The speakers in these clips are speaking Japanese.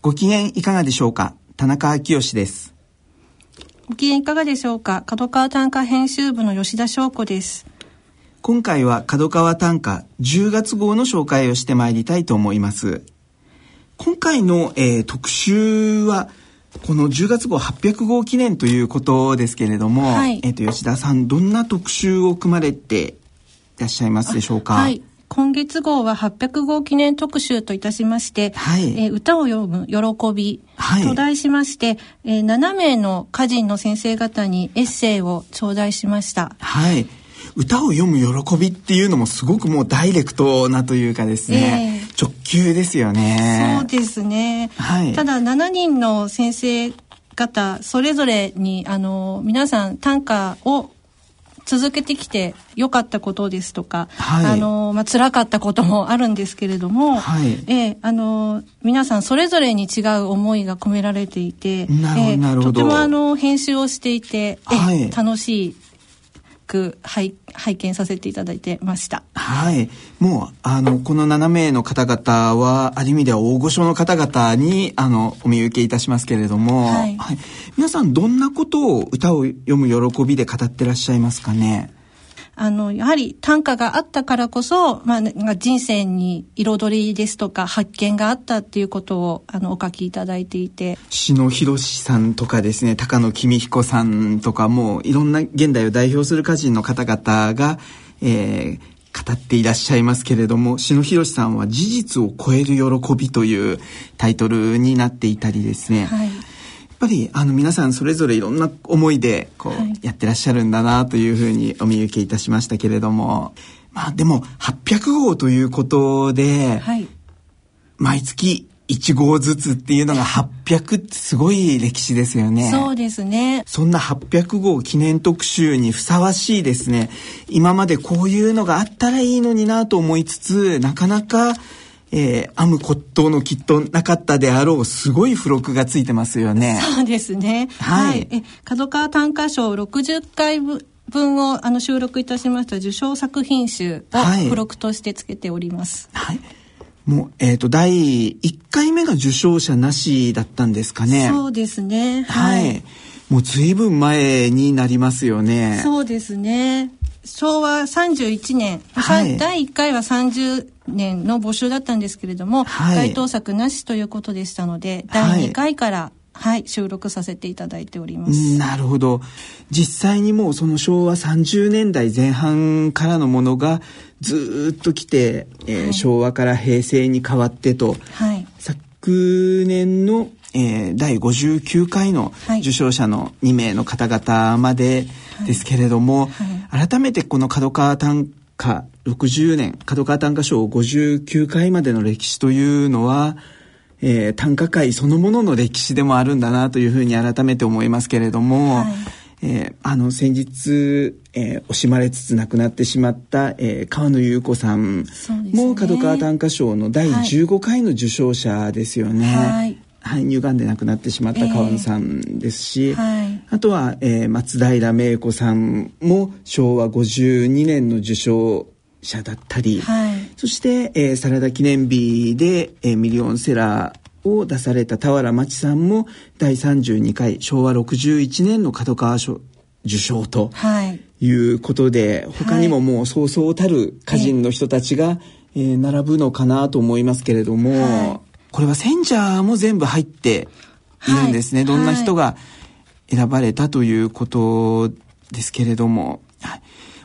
ご機嫌いかがでしょうか？田中昭義です。ご機嫌いかがでしょうか？角川短歌編集部の吉田翔子です。今回は角川短歌10月号の紹介をしてまいりたいと思います。今回の、えー、特集はこの10月号800号記念ということですけれども、はい、えっ、と吉田さんどんな特集を組まれていらっしゃいますでしょうか？はい。今月号は800号記念特集といたしまして、はい、えー、歌を読む喜びと題しまして、はい、えー、7名の歌人の先生方にエッセイを頂戴しました。はい。歌を読む喜びっていうのもすごくもうダイレクトなというかですね、えー、直球ですよね。そうですね。はい。ただ7人の先生方それぞれにあの皆さん短歌を続けてきて良かったことですとか、はい、あの、まあ、辛かったこともあるんですけれども、はい、えー、あの、皆さんそれぞれに違う思いが込められていて、えー、とてもあの、編集をしていて、はい、楽しいく拝拝見させていただいてました。はい。もう、あの、この7名の方々は、ある意味では大御所の方々に、あの、お見受けいたしますけれども、はい、はい、皆さんどんなことを歌を読む喜びで語ってらっしゃいますかね？あの、やはり短歌があったからこそ、まあ、人生に彩りですとか発見があったっていうことを、あの、お書きいただいていて。篠博さんとかですね、高野公彦さんとか、もういろんな現代を代表する歌人の方々が、えー、語っていらっしゃいますけれども、篠博さんは事実を超える喜びというタイトルになっていたりですね、はいぱりあの皆さんそれぞれいろんな思いでこうやってらっしゃるんだなというふうにお見受けいたしましたけれどもまあでも800号ということで、はい、毎月1号ずつっていうのが800ってすごい歴史ですよね。そうですね。そんな800号記念特集にふさわしいですね。今までこういうのがあったらいいのになと思いつつ、なかなかえー、編む骨董のきっとなかったであろうすごい付録がついてますよね。そうですね。はい。はい、え角川短歌賞60回分をあの収録いたしました受賞作品集を付録としてつけております。はい。もう、えっ、ー、と、第1回目が受賞者なしだったんですかね。そうですね。はい。はい、もう随分前になりますよね。そうですね。昭和31年、はい、第1回は30年の募集だったんですけれども、はい、該当作なしということでしたので、第2回から、はい、収録させていただいております。なるほど。実際にもうその昭和30年代前半からのものがずっと来て、えー、はい、昭和から平成に変わってと、はい、昨年のえー、第59回の受賞者の2名の方々までですけれども、はい。はい、改めてこの角川短歌60年角川短歌賞59回までの歴史というのは、えー、短歌界そのものの歴史でもあるんだなというふうに改めて思いますけれども、はい。えー、あの先日、えー、惜しまれつつ亡くなってしまった、えー、川野優子さんも角川短歌賞の第15回の受賞者ですよね。はい。はい、乳がんで亡くなってしまった川野さんですし、えーはい、あとは、えー、松平芽子さんも昭和52年の受賞者だったり、はい、そして、えー、サラダ記念日で、えー、ミリオンセラーを出された俵真知さんも第32回昭和61年の角川賞受賞とい。うことで、はい、他にももうそうそうたる歌人の人たちが、えー、並ぶのかなと思いますけれども、これは選者も全部入っているんですね。はい、どんな人が選ばれたということですけれども、はい、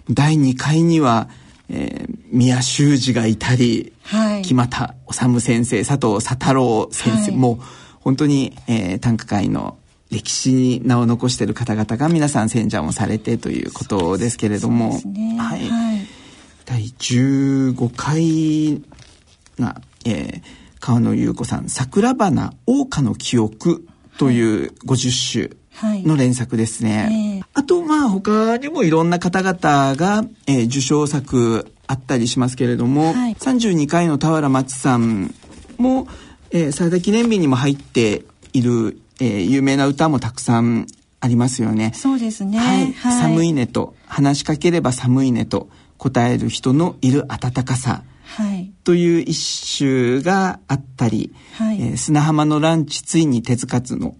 第2回には、えー、宮修司がいたり、はい、木俣治先生、佐藤佐太郎先生、はい、もう本当に、えー、短歌界の歴史に名を残している方々が皆さん選者もされてということですけれども、ね、はい、はい、第15回が、えー川野優子さん「桜花桜花の記憶」という50首の連作ですね。はいえー、あとまあ他にもいろんな方々が、えー、受賞作あったりしますけれども、はい、32回の俵町さんも、えー、サラダ記念日にも入っている、えー、有名な歌もたくさんありますよね。そうですね。はい。はい、寒いねと話しかければ寒いねと答える人のいる温かさ。はい。という一首があったり、はい、えー、砂浜のランチついに手つかずの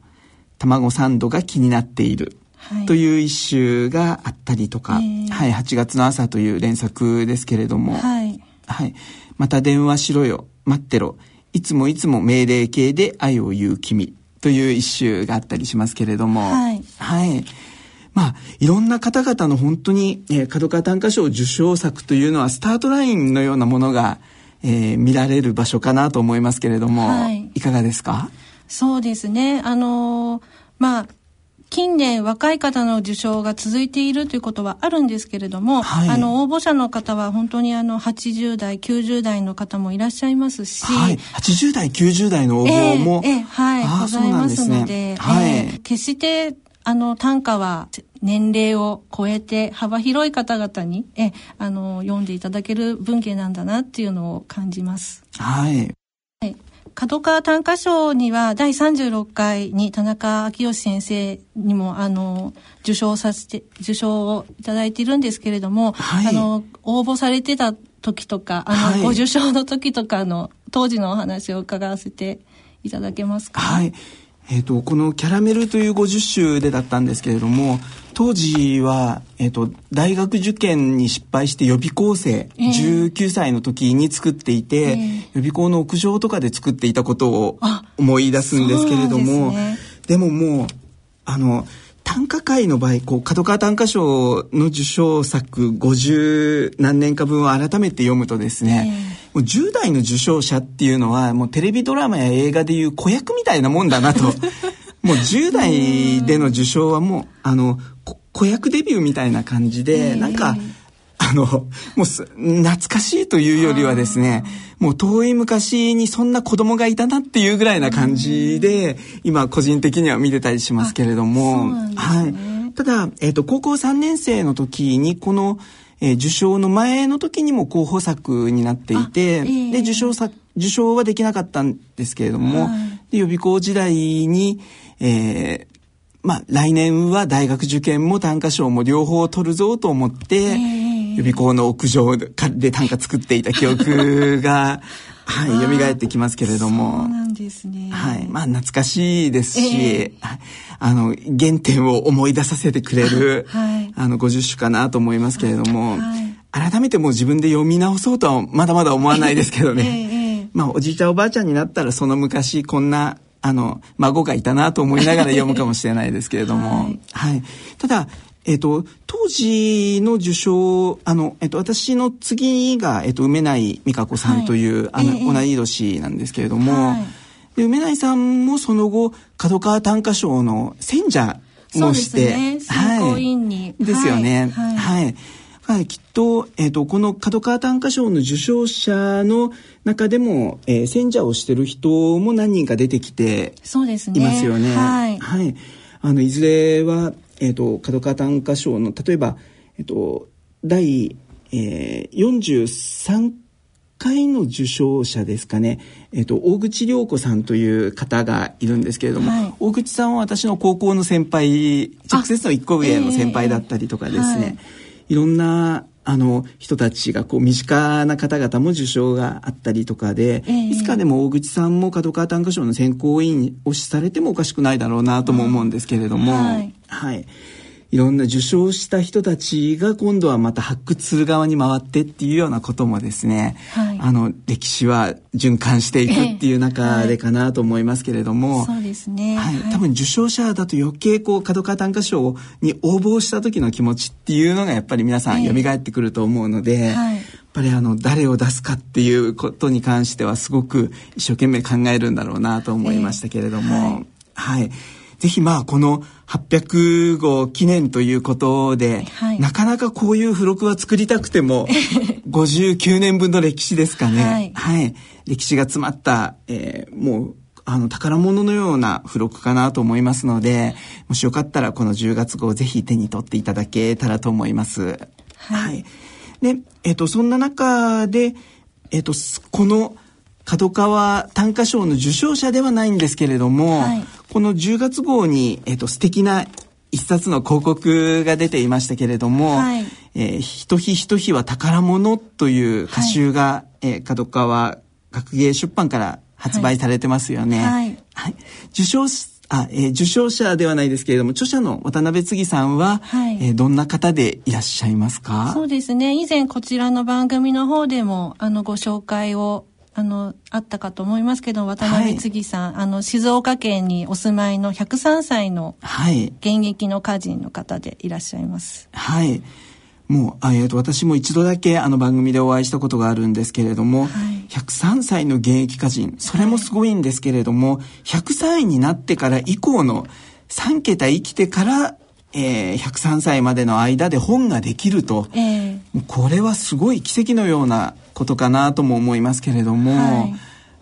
卵サンドが気になっている、という一首があったりとか、はい、はい、8月の朝という連作ですけれども、はい、はい、また電話しろよ、待ってろ、いつもいつも命令形で愛を言う君という一首があったりしますけれども、はい。はい。まあ、いろんな方々の本当に、えー、角川短歌賞受賞作というのはスタートラインのようなものが、えー、見られる場所かなと思いますけれども、はい、いかがですか？そうですね。あのー、まあ、近年若い方の受賞が続いているということはあるんですけれども、はい、あの応募者の方は本当にあの80代90代の方もいらっしゃいますし、はい、80代90代の応募も、えーえー、はいございますので、ね、はい、えー、決してあの短歌は年齢を超えて幅広い方々にえあの読んでいただける文芸なんだなっていうのを感じます。はい。角川短歌賞には第36回に田中昭義先生にもあの受賞させて受賞をいただいているんですけれども、はい、あの応募されてた時とかあの、はい、ご受賞の時とかの当時のお話を伺わせていただけますか？はい。えーと、この「キャラメル」という50週でだったんですけれども当時は、えーと、大学受験に失敗して予備校生、えー、19歳の時に作っていて、えー、予備校の屋上とかで作っていたことを思い出すんですけれどもで、ね,、でももうあの短歌界の場合こう角川短歌賞の受賞作50何年か分を改めて読むとですね、えー、もう10代の受賞者っていうのはもうテレビドラマや映画でいう子役みたいなもんだなと。もう10代での受賞はもうあの子役デビューみたいな感じで、えー、なんかあの、もう懐かしいというよりはですね、もう遠い昔にそんな子供がいたなっていうぐらいな感じで、今個人的には見てたりしますけれども、ね、はい。ただ、えっ、ー、と、高校3年生の時にこの、えー、受賞の前の時にも候補作になっていて、えー、で、受賞作、受賞はできなかったんですけれども、はい、で予備校時代に、えー、まあ、来年は大学受験も短歌賞も両方取るぞと思って、えー予備校の屋上で短歌作っていた記憶がはい、蘇ってきますけれども。そうなんですね。はい。まあ、懐かしいですし、えー、あの、原点を思い出させてくれる、はい、あの、50首かなと思いますけれども、はい、改めてもう自分で読み直そうとはまだまだ思わないですけどね。えー、まあ、おじいちゃんおばあちゃんになったら、その昔こんな、あの、孫がいたなと思いながら読むかもしれないですけれども、はい、はい。ただ、えっ、と、当時の受賞、あの、えっ、と、私の次が、えっ、と、梅内美香子さんという、はい、あの、えー、同い年なんですけれども、はい、で梅内さんもその後、角川短歌賞の選者もして、ね、はい。ですよね。はい。はいはい、きっと、えっ、ー、と、この角川短歌賞の受賞者の中でも、えー、選者をしてる人も何人か出てきて。いますよね。はい。はい。あの、いずれは、えっ、ー、と、角川短歌賞の、例えば、えっ、ー、と、第、えー、43回の受賞者ですかね、えっ、ー、と、大口良子さんという方がいるんですけれども、はい、大口さんは私の高校の先輩、直接の一個上の先輩だったりとかですね、えーはい、いろんなあの人たちがこう身近な方々も受賞があったりとかで、えー、いつかでも大口さんも角川短歌賞の選考委員をしされてもおかしくないだろうなとも思うんですけれども、はい、はい、いろんな受賞した人たちが今度はまた発掘する側に回ってっていうようなこともですね、はい、あの歴史は循環していくっていう中でかなと思いますけれども、はい、そうですね、はい、多分受賞者だと余計こう角川短歌賞に応募した時の気持ちっていうのがやっぱり皆さん蘇ってくると思うので、やっぱりあの誰を出すかっていうことに関してはすごく一生懸命考えるんだろうなと思いましたけれども、はいぜひまあこの800号記念ということで、はい、なかなかこういう付録は作りたくても 59年分の歴史ですかね、はい、はい、歴史が詰まった、えー、もうあの宝物のような付録かなと思いますのでもしよかったらこの10月号ぜひ手に取っていただけたらと思います。はい、はい、で、えっ、ー、とそんな中で、えっ、ー、とこの角川短歌賞の受賞者ではないんですけれども、はい、この10月号に、えっ、ー、と、素敵な一冊の広告が出ていましたけれども、はい、えー、ひとひひとひは宝物という歌集が、はい、えー、角川学芸出版から発売されてますよね。はい。はい、受賞あ、えー、受賞者ではないですけれども、著者の渡辺次さんは、はい、えー、どんな方でいらっしゃいますか？そうですね。以前こちらの番組の方でも、あの、ご紹介をあの、あったかと思いますけど、渡辺次さん、はい、あの、静岡県にお住まいの103歳の、はい。現役の歌人の方でいらっしゃいます。はい。もう、えーと、私も一度だけあの番組でお会いしたことがあるんですけれども、はい、103歳の現役歌人それもすごいんですけれども、はい、100歳になってから以降の3桁生きてから、えー、103歳までの間で本ができると、えー、これはすごい奇跡のようなことかなとも思いますけれども、はい、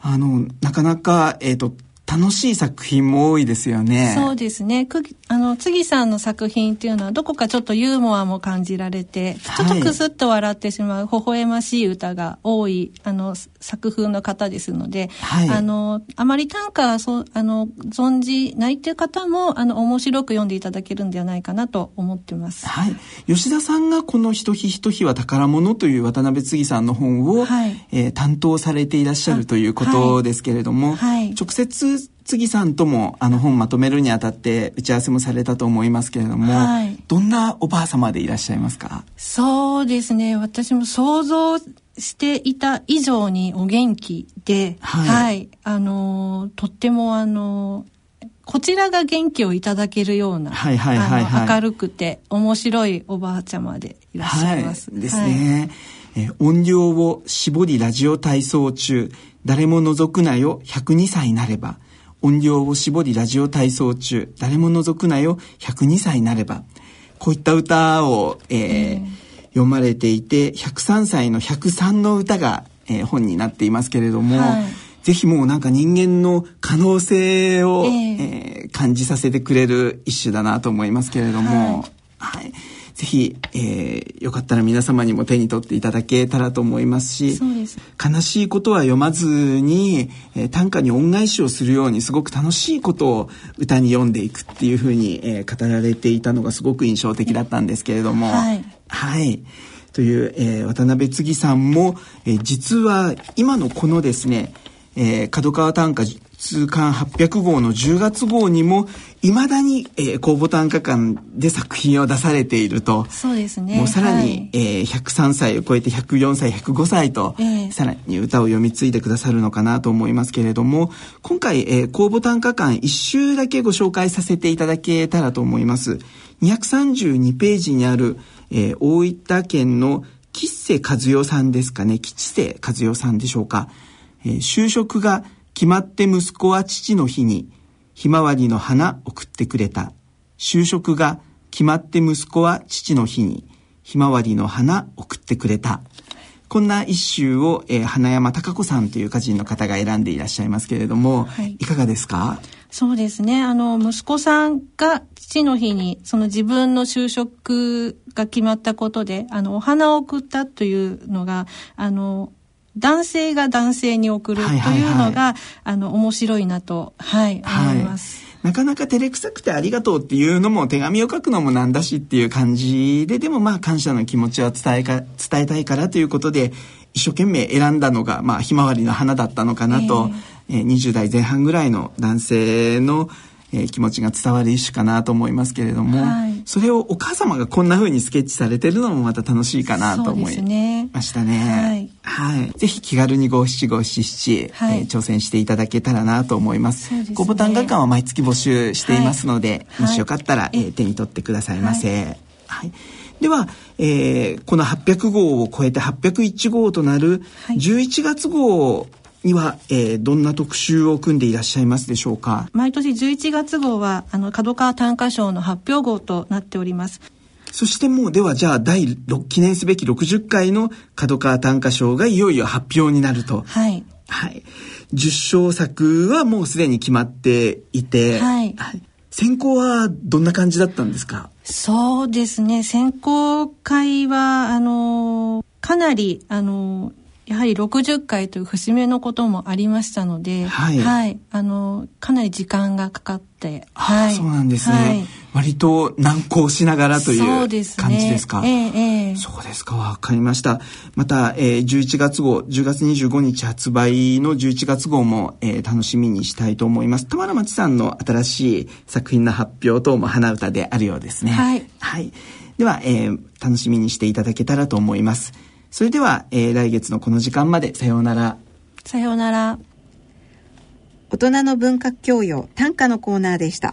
あのなかなか、えーと楽しい作品も多いですよね。そうですね。くあの、次さんの作品っていうのはどこかちょっとユーモアも感じられて、ちょっとくすっと笑ってしまう、微笑ましい歌が多い、あの、作風の方ですので、はい、あの、あまり短歌そう、あの、存じないっていう方も、あの、面白く読んでいただけるんではないかなと思ってます。はい。吉田さんがこの一日一日は宝物という渡辺次さんの本を、はい、えー、担当されていらっしゃるということですけれども、はい、直接杉さんともあの本まとめるにあたって打ち合わせもされたと思いますけれども、はい、どんなおばあ様でいらっしゃいますか？そうですね。私も想像していた以上にお元気で、はい、はい、あのとってもあのこちらが元気をいただけるような、はいはいはいはい、明るくて面白いおばあちゃまでいらっしゃいます。はい、ですね。え音量を絞りラジオ体操中、誰も覗くなよ102歳なれば、音量を絞りラジオ体操中、誰も覗くなよ、102歳になれば。こういった歌を、えー、読まれていて、103歳の103の歌が、えー、本になっていますけれども、はい、ぜひもうなんか人間の可能性を、えー、えー、感じさせてくれる一種だなと思いますけれども、はい、はいぜひ、えー、よかったら皆様にも手に取っていただけたらと思いますし悲しいことは読まずに、えー、短歌に恩返しをするようにすごく楽しいことを歌に読んでいくっていうふうに、えー、語られていたのがすごく印象的だったんですけれども。はい、はい。という、えー、渡辺次さんも、えー、実は今のこのですね、えー、角川短歌通刊800号の10月号にもいまだに、えー、公募短歌館で作品を出されていると。そうですね。もうさらに、はい、えー、103歳を超えて104歳105歳と、えー、さらに歌を読み継いでくださるのかなと思いますけれども今回、えー、公募短歌館一周だけご紹介させていただけたらと思います。232ページにある、えー、大分県の吉瀬和代さんですかね。吉瀬和代さんでしょうか、えー、就職が決まって息子は父の日にひまわりの花送ってくれた。就職が決まって息子は父の日にひまわりの花送ってくれた。こんな一首を、えー、花山貴子さんという歌人の方が選んでいらっしゃいますけれども、はい、いかがですか？そうですね。あの、息子さんが父の日に、その自分の就職が決まったことで、あの、お花を送ったというのが、あの、男性が男性に送るというのが、あの、面白いなと、はい、思います。なかなか照れくさくてありがとうっていうのも手紙を書くのもなんだしっていう感じで、でもまあ感謝の気持ちは伝えか、伝えたいからということで、一生懸命選んだのが、まあ、ひまわりの花だったのかなと、えー、えー、20代前半ぐらいの男性の、えー、気持ちが伝わる一種かなと思いますけれども、はい、それをお母様がこんな風にスケッチされてるのもまた楽しいかなと思いましたね。はい、はい。ぜひ気軽に五七五七七、はい、えー、挑戦していただけたらなと思います。すね、ごボタン画館は毎月募集していますので、はい、もしよかったら、えー、手に取ってくださいませ。はい。では、えー、この800号を超えて801号となる11月号には、えー、どんな特集を組んでいらっしゃいますでしょうか？毎年11月号はあの角川短歌賞の発表号となっております。そしてもうではじゃあ第6記念すべき60回の角川短歌賞がいよいよ発表になると。はい、はい、受賞作はもうすでに決まっていて、はい、はい、選考はどんな感じだったんですか？そうですね。選考会はあのかなりあのやはり60回という節目のこともありましたので、はい、はい、あのかなり時間がかかって、はい、そうなんですね。はい割と難航しながらという感じですか。そうですね。えー、そうですか。わかりました。また、えー、11月号、10月25日発売の11月号も、えー、楽しみにしたいと思います。田原町さんの新しい作品の発表等も花歌であるようですね。はい。はい。では、えー、楽しみにしていただけたらと思います。それでは、えー、来月のこの時間までさようなら。さようなら。大人の文化教養短歌のコーナーでした。